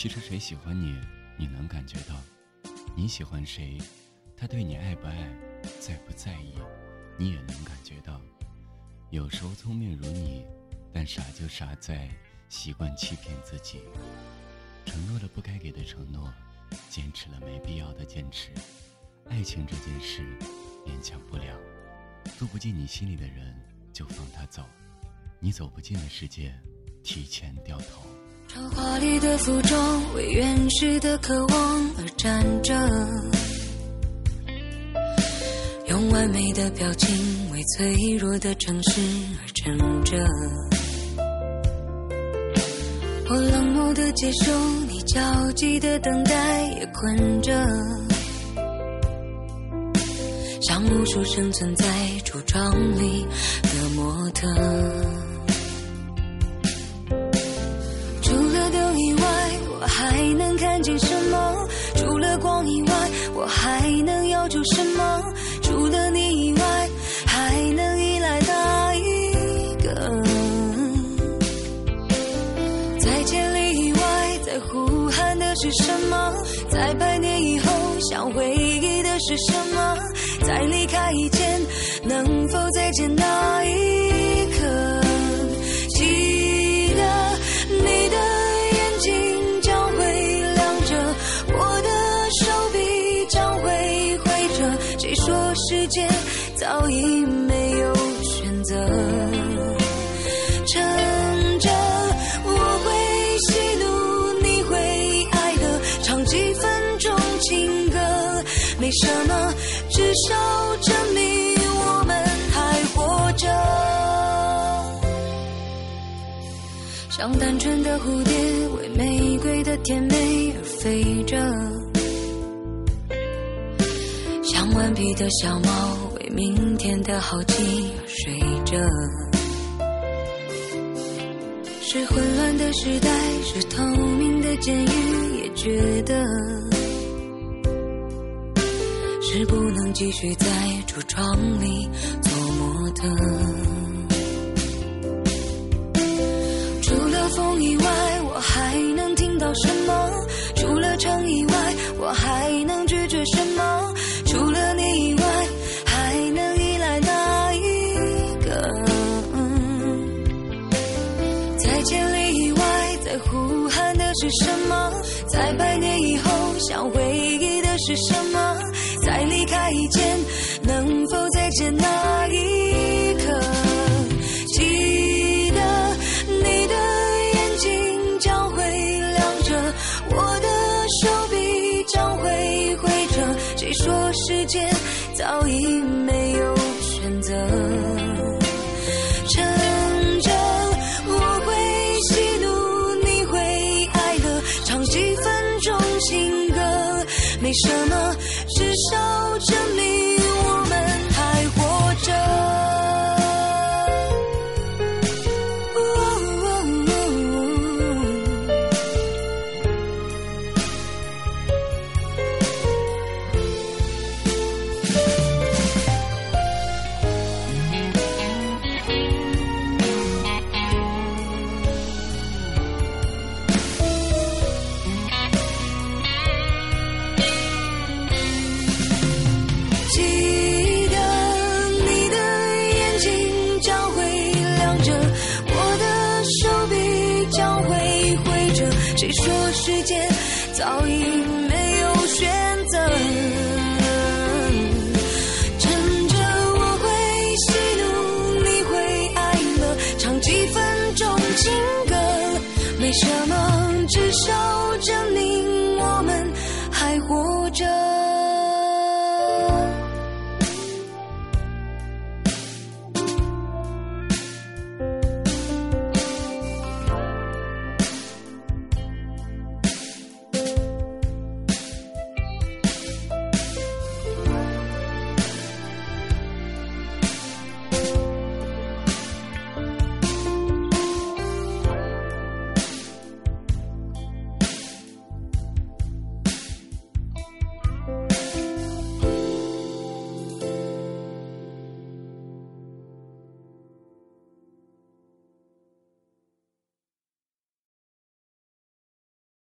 其实谁喜欢你，你能感觉到；你喜欢谁，他对你爱不爱，在不在意，你也能感觉到。有时候聪明如你，但傻就傻在习惯欺骗自己，承诺了不该给的承诺，坚持了没必要的坚持。爱情这件事，勉强不了。住不进你心里的人，就放他走；你走不进的世界，提前掉头。穿华丽的服装，为原始的渴望而站着；用完美的表情，为脆弱的城市而撑着。我冷漠的接受，你焦急的等待，也困着。像无数生存在橱窗里的模特，是什么？在百年以后，想回忆的是什么？在离开以前，能否再见那一刻？记得你的眼睛将会亮着，我的手臂将会挥着。谁说世界早已至少证明我们还活着，像单纯的蝴蝶为玫瑰的甜美而飞着，像顽皮的小猫为明天的好奇而睡着。是混乱的时代，是透明的监狱，也觉得。是不能继续在橱窗里做模特。除了风以外，我还能听到什么？除了城以外，我还能拒绝什么？除了你以外，还能依赖哪一个？在千里以外，在呼喊的是什么？在百年以后，想回忆的是什么？在离开以前，能否再见那一刻？记得你的眼睛将会亮着，我的手臂将会挥着。谁说世界早已没有选择？趁着我会喜怒，你会爱乐，唱几分钟情歌，没什么。至少证明你说时间早已没有选择？趁着我会喜怒，你会哀乐，唱几分钟情歌，没什么，至少这。